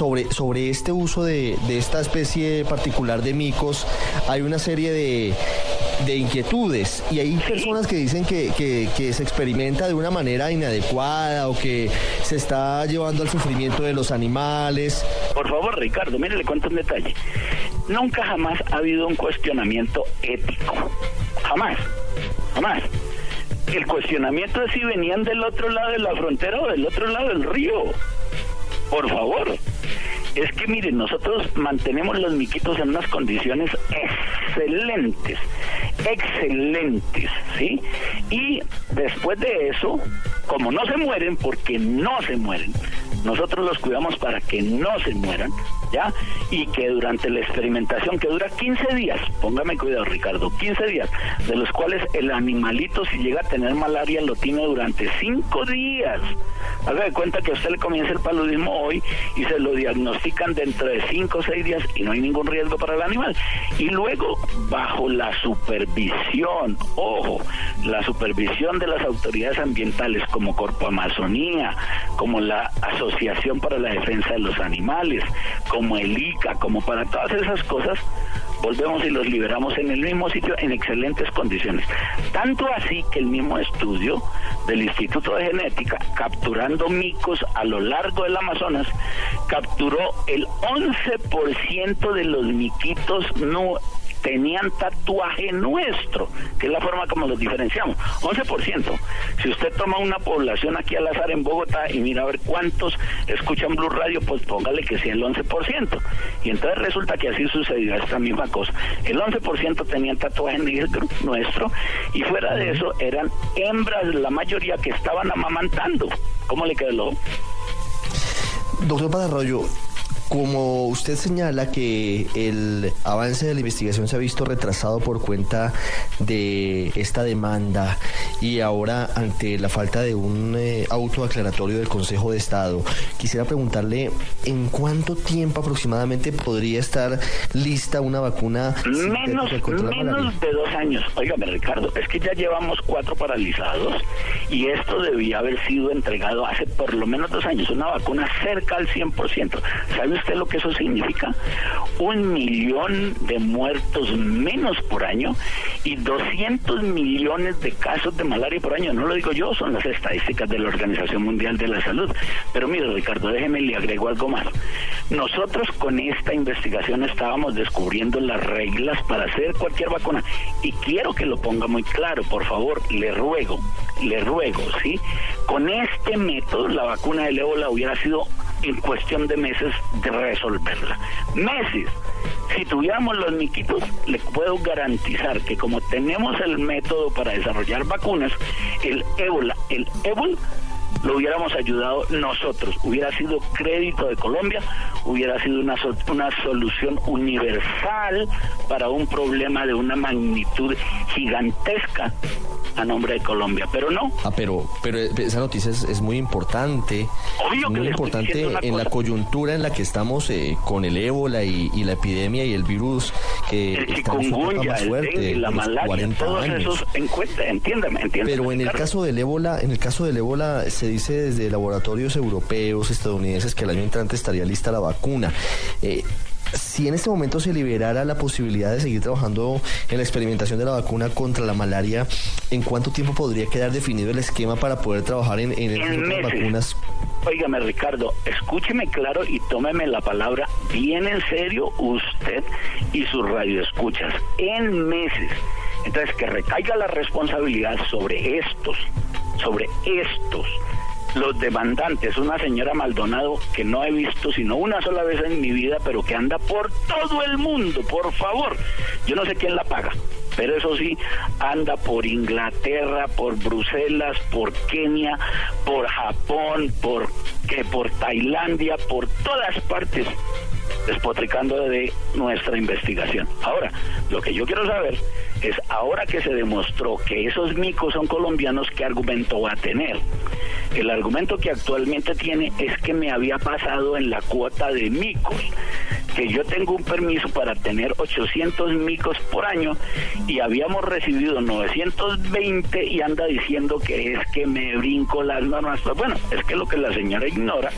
sobre, sobre este uso de, de esta especie particular de micos, hay una serie de, de inquietudes y hay personas que dicen que, que, que, se experimenta de una manera inadecuada o que se está llevando al sufrimiento de los animales. Por favor, Ricardo, mire, le cuento un detalle. Nunca jamás ha habido un cuestionamiento ético. Jamás. Jamás. El cuestionamiento es si venían del otro lado de la frontera o del otro lado del río. Por favor. Es que miren, nosotros mantenemos los miquitos en unas condiciones excelentes, excelentes, ¿sí? Y después de eso, como no se mueren, porque no se mueren, nosotros los cuidamos para que no se mueran, ¿ya? Y que durante la experimentación, que dura 15 días, póngame cuidado Ricardo, 15 días, de los cuales el animalito si llega a tener malaria lo tiene durante 5 días. Haga de cuenta que usted le comienza el paludismo hoy y se lo diagnostican dentro de 5 o 6 días y no hay ningún riesgo para el animal. Y luego, bajo la supervisión, ojo, la supervisión de las autoridades ambientales como Corpo Amazonía, como la Asociación para la Defensa de los Animales, como el ICA, como para todas esas cosas, volvemos y los liberamos en el mismo sitio en excelentes condiciones. Tanto así que el mismo estudio del Instituto de Genética, capturando micos a lo largo del Amazonas, capturó el 11% de los miquitos no tenían tatuaje nuestro, que es la forma como los diferenciamos. 11%. Si usted toma una población aquí al azar en Bogotá y mira a ver cuántos escuchan Blue Radio, pues póngale que sea el 11%. Y entonces resulta que así sucedió esta misma cosa. El 11% tenían tatuaje negro nuestro y fuera de eso eran hembras, la mayoría que estaban amamantando. ¿Cómo le quedó? Doctor Padarroyo, como usted señala que el avance de la investigación se ha visto retrasado por cuenta de esta demanda y ahora ante la falta de un eh, auto aclaratorio del Consejo de Estado, quisiera preguntarle en cuánto tiempo aproximadamente podría estar lista una vacuna menos, menos de dos años. Óigame Ricardo, es que ya llevamos cuatro paralizados y esto debía haber sido entregado hace por lo menos dos años, una vacuna cerca al 100%. ¿Sabe usted lo que eso significa? Un millón de muertos menos por año y 200 millones de casos de malaria por año. No lo digo yo, son las estadísticas de la Organización Mundial de la Salud. Pero mire, Ricardo, déjeme le agrego algo más. Nosotros con esta investigación estábamos descubriendo las reglas para hacer cualquier vacuna. Y quiero que lo ponga muy claro, por favor, le ruego, le ruego, ¿sí? Con este método, la vacuna del ébola hubiera sido en cuestión de meses de resolverla. Meses. Si tuviéramos los miquitos, le puedo garantizar que como tenemos el método para desarrollar vacunas, el ébola, el ébola lo hubiéramos ayudado nosotros. Hubiera sido crédito de Colombia, hubiera sido una, una solución universal para un problema de una magnitud gigantesca a nombre de Colombia, pero no. Ah, pero, pero esa noticia es, muy importante, muy importante en la coyuntura en la que estamos eh, con el ébola y, la epidemia y el virus que el está más fuerte, la malaria, todos esos en cuenta, entiéndame, entiéndame. Pero en el caso del ébola, en el caso del ébola se dice desde laboratorios europeos, estadounidenses que el año entrante estaría lista la vacuna. Eh, si en este momento se liberara la posibilidad de seguir trabajando en la experimentación de la vacuna contra la malaria, ¿en cuánto tiempo podría quedar definido el esquema para poder trabajar en, en, en vacunas? Óigame, Ricardo, escúcheme claro y tómeme la palabra bien en serio usted y sus radioescuchas. En meses. Entonces, que recaiga la responsabilidad sobre estos, sobre estos los demandantes, una señora Maldonado que no he visto sino una sola vez en mi vida, pero que anda por todo el mundo, por favor. Yo no sé quién la paga, pero eso sí, anda por Inglaterra, por Bruselas, por Kenia, por Japón, por que por Tailandia, por todas partes despotricando de nuestra investigación. Ahora, lo que yo quiero saber es, ahora que se demostró que esos micos son colombianos, ¿qué argumento va a tener? El argumento que actualmente tiene es que me había pasado en la cuota de micos, que yo tengo un permiso para tener 800 micos por año y habíamos recibido 920 y anda diciendo que es que me brinco las normas. Pues bueno, es que lo que la señora ignora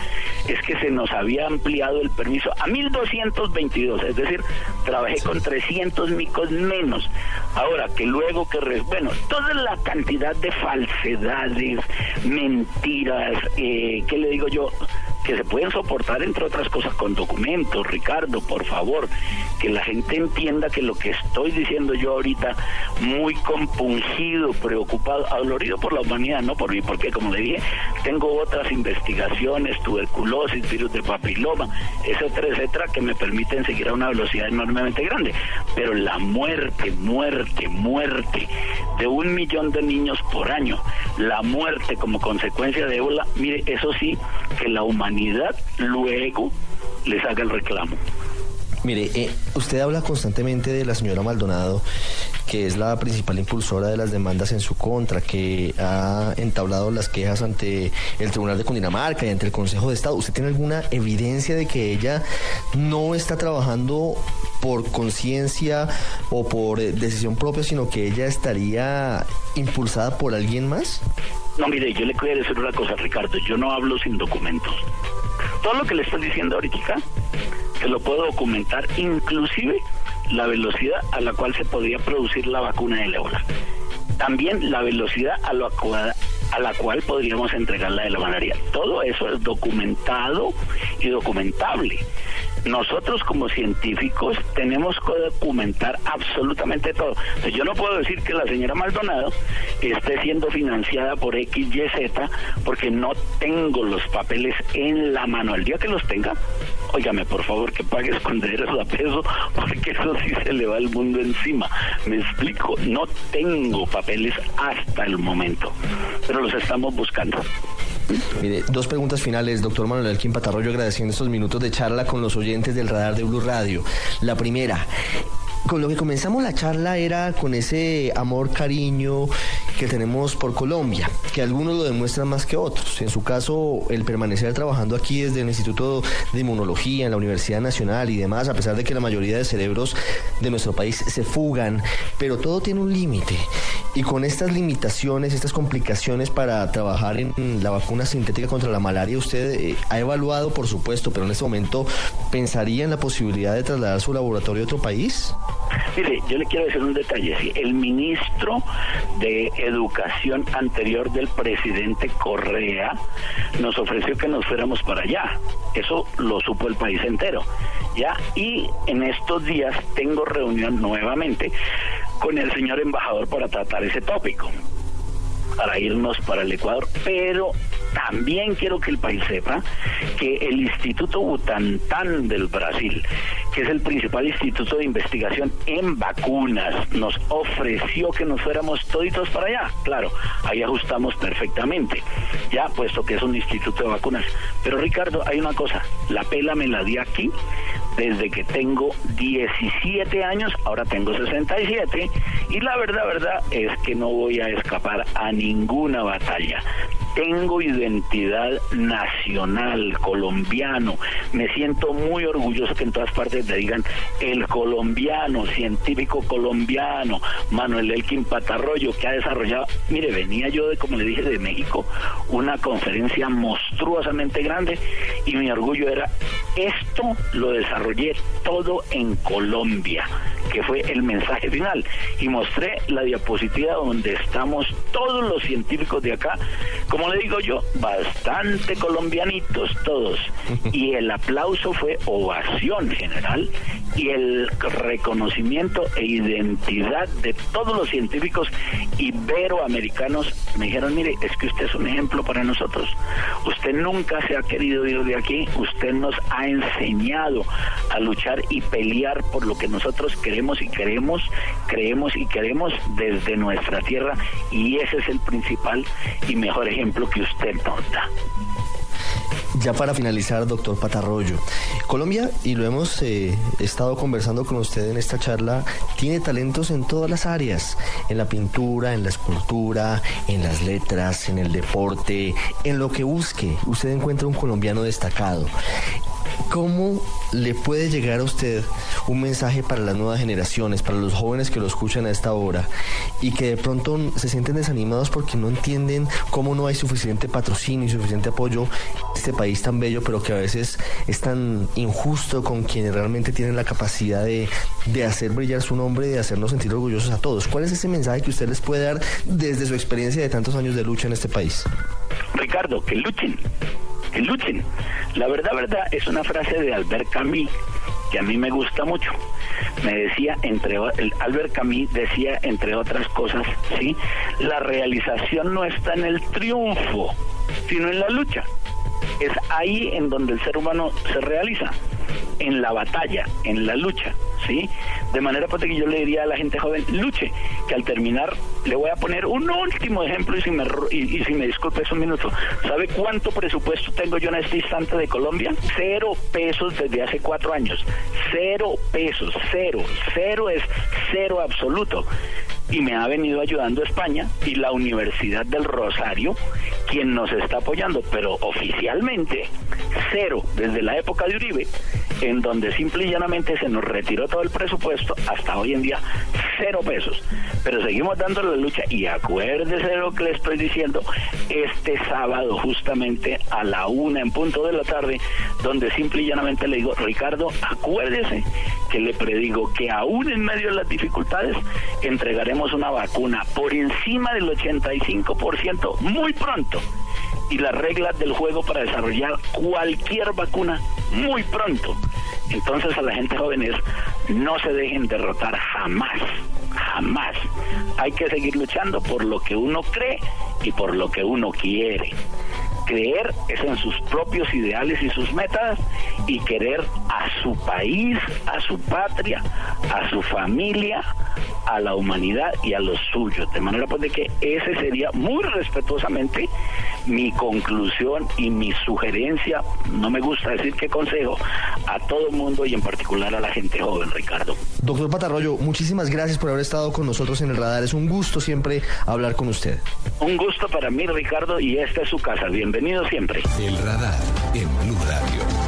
es que se nos había ampliado el permiso a 1222, es decir, trabajé con 300 micos menos. Ahora que luego que, bueno, toda la cantidad de falsedades, mentiras, eh, ¿qué le digo yo? Que se pueden soportar, entre otras cosas, con documentos. Ricardo, por favor, que la gente entienda que lo que estoy diciendo yo ahorita, muy compungido, preocupado, adolorido por la humanidad, no por mí, porque como le dije, tengo otras investigaciones, tuberculosis, virus de papiloma, etcétera, etcétera, que me permiten seguir a una velocidad enormemente grande. Pero la muerte, muerte, muerte de un millón de niños por año, la muerte como consecuencia de ébola, mire, eso sí, que la humanidad luego les haga el reclamo. Mire, eh, usted habla constantemente de la señora Maldonado, que es la principal impulsora de las demandas en su contra, que ha entablado las quejas ante el Tribunal de Cundinamarca y ante el Consejo de Estado. ¿Usted tiene alguna evidencia de que ella no está trabajando por conciencia o por eh, decisión propia, sino que ella estaría impulsada por alguien más? No, mire, yo le quiero decir una cosa, Ricardo, yo no hablo sin documentos. Todo lo que le estoy diciendo ahorita, se lo puedo documentar, inclusive la velocidad a la cual se podría producir la vacuna del ébola. También la velocidad a la, cual, a la cual podríamos entregarla de la malaria. Todo eso es documentado y documentable. Nosotros como científicos tenemos que documentar absolutamente todo. yo no puedo decir que la señora Maldonado esté siendo financiada por XYZ porque no tengo los papeles en la mano. El día que los tenga, óigame por favor que pague esconderes a peso porque eso sí se le va el mundo encima. Me explico, no tengo papeles hasta el momento, pero los estamos buscando. Mire, dos preguntas finales, doctor Manuel Elkin Patarroyo, agradeciendo estos minutos de charla con los oyentes del radar de Blue Radio. La primera, con lo que comenzamos la charla era con ese amor, cariño que tenemos por Colombia, que algunos lo demuestran más que otros. En su caso, el permanecer trabajando aquí desde el Instituto de Inmunología, en la Universidad Nacional y demás, a pesar de que la mayoría de cerebros de nuestro país se fugan, pero todo tiene un límite. Y con estas limitaciones, estas complicaciones para trabajar en la vacuna sintética contra la malaria, usted eh, ha evaluado, por supuesto, pero en este momento, ¿pensaría en la posibilidad de trasladar su laboratorio a otro país? Mire, yo le quiero decir un detalle. El ministro de Educación anterior del presidente Correa nos ofreció que nos fuéramos para allá. Eso lo supo el país entero. ¿ya? Y en estos días tengo reunión nuevamente con el señor embajador para tratar ese tópico para irnos para el Ecuador, pero también quiero que el país sepa que el Instituto Butantan del Brasil, que es el principal instituto de investigación en vacunas, nos ofreció que nos fuéramos toditos para allá. Claro, ahí ajustamos perfectamente, ya puesto que es un instituto de vacunas. Pero Ricardo, hay una cosa, la pela me la di aquí desde que tengo 17 años, ahora tengo 67, y la verdad, verdad es que no voy a escapar a ninguna batalla tengo identidad nacional, colombiano. Me siento muy orgulloso que en todas partes te digan el colombiano, científico colombiano, Manuel Elkin Patarroyo, que ha desarrollado, mire, venía yo de, como le dije, de México, una conferencia monstruosamente grande y mi orgullo era, esto lo desarrollé todo en Colombia, que fue el mensaje final. Y mostré la diapositiva donde estamos todos los científicos de acá, como le digo yo, bastante colombianitos todos. Y el aplauso fue ovación general y el reconocimiento e identidad de todos los científicos iberoamericanos me dijeron, mire, es que usted es un ejemplo para nosotros. Usted nunca se ha querido ir de aquí, usted nos ha enseñado a luchar y pelear por lo que nosotros queremos y queremos, creemos y queremos desde nuestra tierra y ese es el principal y mejor ejemplo que usted nos da. Ya para finalizar, doctor Patarroyo, Colombia, y lo hemos eh, estado conversando con usted en esta charla, tiene talentos en todas las áreas, en la pintura, en la escultura, en las letras, en el deporte, en lo que busque, usted encuentra un colombiano destacado. ¿Cómo le puede llegar a usted un mensaje para las nuevas generaciones, para los jóvenes que lo escuchan a esta hora y que de pronto se sienten desanimados porque no entienden cómo no hay suficiente patrocinio y suficiente apoyo en este país tan bello, pero que a veces es tan injusto con quienes realmente tienen la capacidad de, de hacer brillar su nombre y de hacernos sentir orgullosos a todos? ¿Cuál es ese mensaje que usted les puede dar desde su experiencia de tantos años de lucha en este país? Ricardo, que luchen, que luchen. La verdad, verdad, es una frase de Albert Camus que a mí me gusta mucho. Me decía, entre el Albert Camus decía, entre otras cosas, ¿sí? La realización no está en el triunfo, sino en la lucha. Es ahí en donde el ser humano se realiza en la batalla, en la lucha, ¿sí? De manera pues, que yo le diría a la gente joven, luche, que al terminar le voy a poner un último ejemplo y si me, y, si me disculpes un minuto. ¿Sabe cuánto presupuesto tengo yo en este instante de Colombia? Cero pesos desde hace cuatro años. Cero pesos, cero, cero es cero absoluto y me ha venido ayudando España y la Universidad del Rosario, quien nos está apoyando, pero oficialmente cero desde la época de Uribe, en donde simple y llanamente se nos retiró todo el presupuesto, hasta hoy en día cero pesos. Pero seguimos dando la lucha y acuérdese de lo que le estoy diciendo este sábado justamente a la una en punto de la tarde, donde simple y llanamente le digo, Ricardo, acuérdese que le predigo que aún en medio de las dificultades entregaremos una vacuna por encima del 85% muy pronto y las reglas del juego para desarrollar cualquier vacuna muy pronto. Entonces a la gente joven es, no se dejen derrotar jamás, jamás. Hay que seguir luchando por lo que uno cree y por lo que uno quiere. Creer es en sus propios ideales y sus metas y querer a su país, a su patria, a su familia, a la humanidad y a los suyos. De manera pues que ese sería muy respetuosamente mi conclusión y mi sugerencia, no me gusta decir qué consejo, a todo el mundo y en particular a la gente joven, Ricardo. Doctor Patarroyo, muchísimas gracias por haber estado con nosotros en el radar. Es un gusto siempre hablar con usted. Un gusto para mí, Ricardo, y esta es su casa. Bienvenido siempre. El radar en Blue Radio.